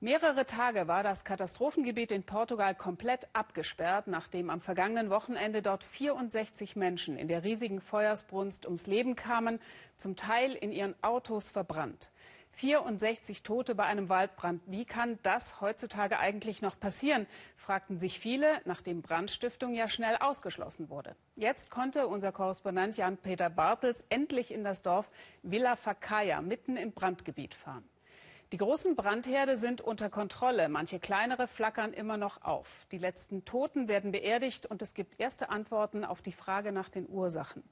Mehrere Tage war das Katastrophengebiet in Portugal komplett abgesperrt, nachdem am vergangenen Wochenende dort 64 Menschen in der riesigen Feuersbrunst ums Leben kamen, zum Teil in ihren Autos verbrannt. 64 Tote bei einem Waldbrand. Wie kann das heutzutage eigentlich noch passieren? fragten sich viele, nachdem Brandstiftung ja schnell ausgeschlossen wurde. Jetzt konnte unser Korrespondent Jan-Peter Bartels endlich in das Dorf Villa Facaya mitten im Brandgebiet fahren. Die großen Brandherde sind unter Kontrolle. Manche kleinere flackern immer noch auf. Die letzten Toten werden beerdigt und es gibt erste Antworten auf die Frage nach den Ursachen.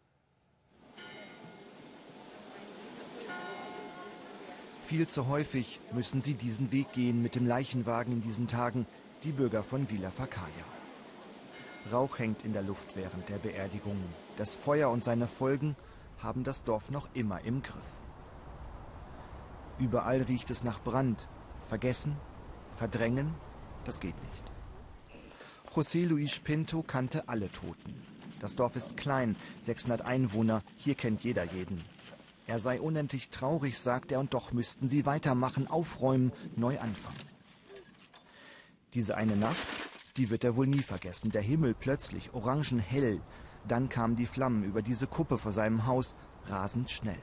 Viel zu häufig müssen sie diesen Weg gehen mit dem Leichenwagen in diesen Tagen, die Bürger von Villa Facaya. Rauch hängt in der Luft während der Beerdigungen. Das Feuer und seine Folgen haben das Dorf noch immer im Griff. Überall riecht es nach Brand. Vergessen, verdrängen, das geht nicht. José Luis Pinto kannte alle Toten. Das Dorf ist klein, 600 Einwohner, hier kennt jeder jeden. Er sei unendlich traurig, sagt er, und doch müssten sie weitermachen, aufräumen, neu anfangen. Diese eine Nacht, die wird er wohl nie vergessen. Der Himmel plötzlich orangenhell. Dann kamen die Flammen über diese Kuppe vor seinem Haus rasend schnell.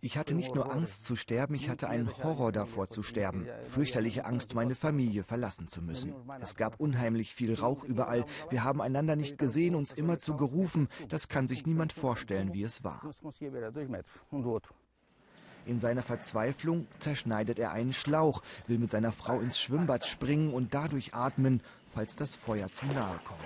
Ich hatte nicht nur Angst zu sterben, ich hatte einen Horror davor zu sterben. Fürchterliche Angst, meine Familie verlassen zu müssen. Es gab unheimlich viel Rauch überall. Wir haben einander nicht gesehen, uns immer zu gerufen. Das kann sich niemand vorstellen, wie es war. In seiner Verzweiflung zerschneidet er einen Schlauch, will mit seiner Frau ins Schwimmbad springen und dadurch atmen, falls das Feuer zu nahe kommt.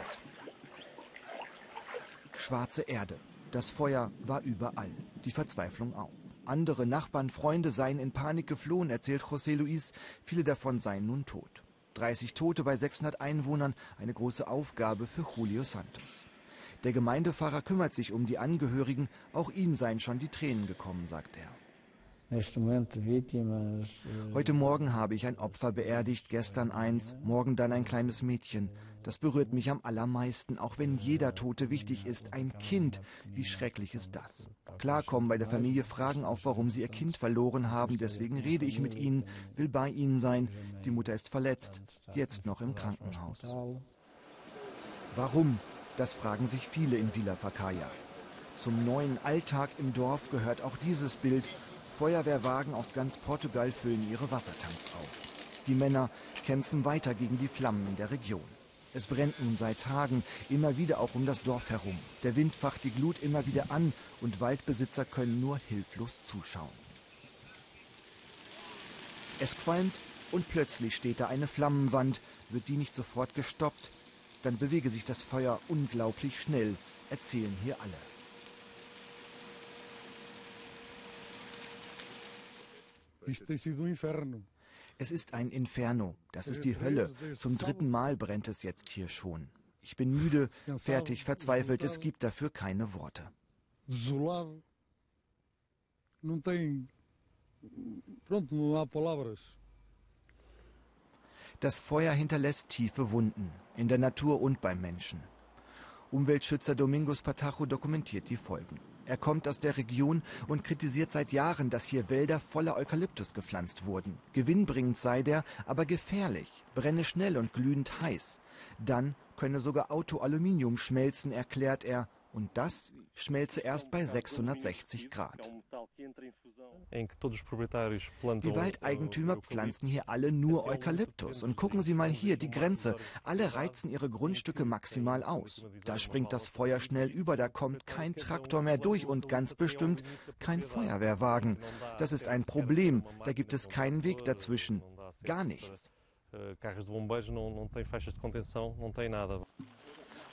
Schwarze Erde, das Feuer war überall, die Verzweiflung auch. Andere Nachbarn, Freunde seien in Panik geflohen, erzählt José Luis. Viele davon seien nun tot. 30 Tote bei 600 Einwohnern, eine große Aufgabe für Julio Santos. Der Gemeindepfarrer kümmert sich um die Angehörigen, auch ihm seien schon die Tränen gekommen, sagt er. Heute Morgen habe ich ein Opfer beerdigt, gestern eins, morgen dann ein kleines Mädchen. Das berührt mich am allermeisten, auch wenn jeder Tote wichtig ist. Ein Kind, wie schrecklich ist das? Klar kommen bei der Familie Fragen auf, warum sie ihr Kind verloren haben. Deswegen rede ich mit ihnen, will bei ihnen sein. Die Mutter ist verletzt, jetzt noch im Krankenhaus. Warum? Das fragen sich viele in Villa Facaya. Zum neuen Alltag im Dorf gehört auch dieses Bild Feuerwehrwagen aus ganz Portugal füllen ihre Wassertanks auf. Die Männer kämpfen weiter gegen die Flammen in der Region. Es brennt nun seit Tagen, immer wieder auch um das Dorf herum. Der Wind facht die Glut immer wieder an und Waldbesitzer können nur hilflos zuschauen. Es qualmt und plötzlich steht da eine Flammenwand. Wird die nicht sofort gestoppt, dann bewege sich das Feuer unglaublich schnell, erzählen hier alle. Es ist ein Inferno. Das ist die Hölle. Zum dritten Mal brennt es jetzt hier schon. Ich bin müde, fertig, verzweifelt. Es gibt dafür keine Worte. Das Feuer hinterlässt tiefe Wunden, in der Natur und beim Menschen. Umweltschützer Domingos Patacho dokumentiert die Folgen. Er kommt aus der Region und kritisiert seit Jahren, dass hier Wälder voller Eukalyptus gepflanzt wurden. Gewinnbringend sei der, aber gefährlich, brenne schnell und glühend heiß. Dann könne sogar Autoaluminium schmelzen, erklärt er, und das schmelze erst bei 660 Grad. Die Waldeigentümer pflanzen hier alle nur Eukalyptus. Und gucken Sie mal hier, die Grenze. Alle reizen ihre Grundstücke maximal aus. Da springt das Feuer schnell über, da kommt kein Traktor mehr durch und ganz bestimmt kein Feuerwehrwagen. Das ist ein Problem, da gibt es keinen Weg dazwischen. Gar nichts.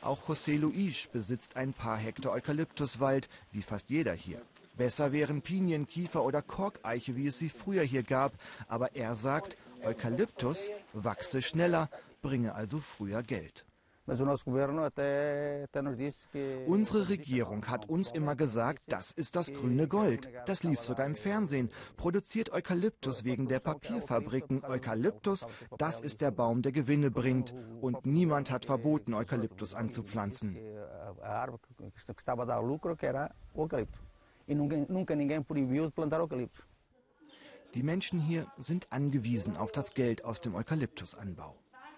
Auch José Luis besitzt ein paar Hektar Eukalyptuswald, wie fast jeder hier. Besser wären Pinien, Kiefer oder Korkeiche, wie es sie früher hier gab. Aber er sagt, Eukalyptus wachse schneller, bringe also früher Geld. Unsere Regierung hat uns immer gesagt, das ist das grüne Gold. Das lief sogar im Fernsehen. Produziert Eukalyptus wegen der Papierfabriken. Eukalyptus, das ist der Baum, der Gewinne bringt. Und niemand hat verboten, Eukalyptus anzupflanzen. E nunca ninguém proibiu de plantar eucaliptos. Die Menschen hier sind angewiesen auf das Geld aus dem Eukalyptusanbau.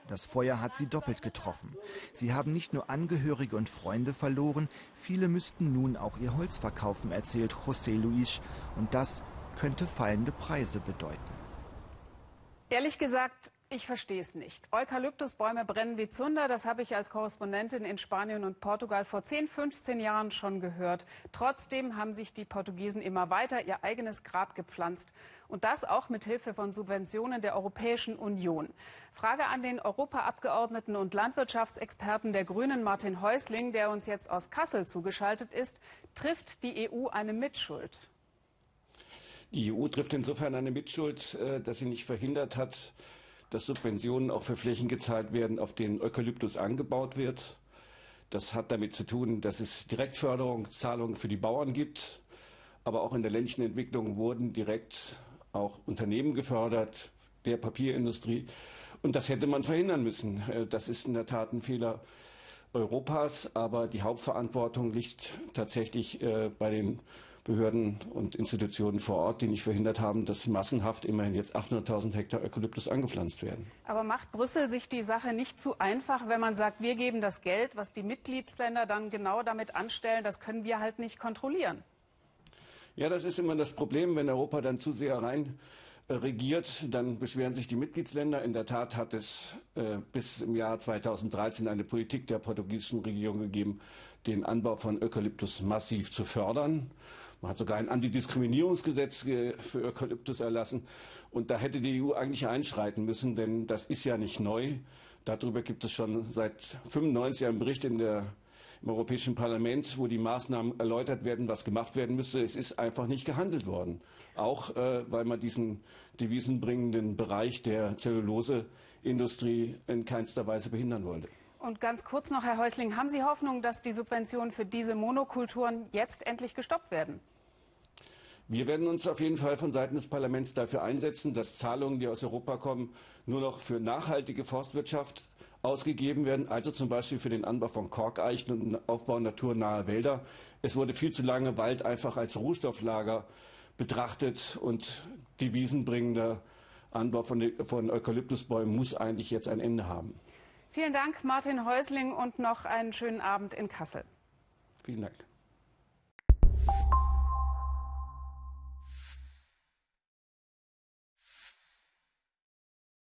Das Feuer hat sie doppelt getroffen. Sie haben nicht nur Angehörige und Freunde verloren, viele müssten nun auch ihr Holz verkaufen, erzählt José Luis. Und das könnte fallende Preise bedeuten. Ehrlich gesagt, ich verstehe es nicht. Eukalyptusbäume brennen wie Zunder, das habe ich als Korrespondentin in Spanien und Portugal vor 10, 15 Jahren schon gehört. Trotzdem haben sich die Portugiesen immer weiter ihr eigenes Grab gepflanzt. Und das auch mit Hilfe von Subventionen der Europäischen Union. Frage an den Europaabgeordneten und Landwirtschaftsexperten der Grünen Martin Häusling, der uns jetzt aus Kassel zugeschaltet ist. Trifft die EU eine Mitschuld? Die EU trifft insofern eine Mitschuld, äh, dass sie nicht verhindert hat, dass Subventionen auch für Flächen gezahlt werden, auf denen Eukalyptus angebaut wird. Das hat damit zu tun, dass es Direktförderung, Zahlungen für die Bauern gibt. Aber auch in der ländlichen Entwicklung wurden direkt auch Unternehmen gefördert, der Papierindustrie. Und das hätte man verhindern müssen. Äh, das ist in der Tat ein Fehler Europas, aber die Hauptverantwortung liegt tatsächlich äh, bei den Behörden und Institutionen vor Ort, die nicht verhindert haben, dass massenhaft immerhin jetzt 800.000 Hektar Eukalyptus angepflanzt werden. Aber macht Brüssel sich die Sache nicht zu einfach, wenn man sagt, wir geben das Geld, was die Mitgliedsländer dann genau damit anstellen, das können wir halt nicht kontrollieren? Ja, das ist immer das Problem, wenn Europa dann zu sehr rein äh, regiert, dann beschweren sich die Mitgliedsländer. In der Tat hat es äh, bis im Jahr 2013 eine Politik der portugiesischen Regierung gegeben, den Anbau von Eukalyptus massiv zu fördern. Man hat sogar ein Antidiskriminierungsgesetz für Eukalyptus erlassen. Und da hätte die EU eigentlich einschreiten müssen, denn das ist ja nicht neu. Darüber gibt es schon seit 95 einen Bericht in der, im Europäischen Parlament, wo die Maßnahmen erläutert werden, was gemacht werden müsse. Es ist einfach nicht gehandelt worden. Auch äh, weil man diesen devisenbringenden Bereich der Zelluloseindustrie in keinster Weise behindern wollte. Und ganz kurz noch, Herr Häusling, haben Sie Hoffnung, dass die Subventionen für diese Monokulturen jetzt endlich gestoppt werden? Wir werden uns auf jeden Fall von Seiten des Parlaments dafür einsetzen, dass Zahlungen, die aus Europa kommen, nur noch für nachhaltige Forstwirtschaft ausgegeben werden, also zum Beispiel für den Anbau von Korkeichen und den Aufbau naturnaher Wälder. Es wurde viel zu lange Wald einfach als Rohstofflager betrachtet und devisenbringender Anbau von, von Eukalyptusbäumen muss eigentlich jetzt ein Ende haben. Vielen Dank, Martin Häusling, und noch einen schönen Abend in Kassel. Vielen Dank.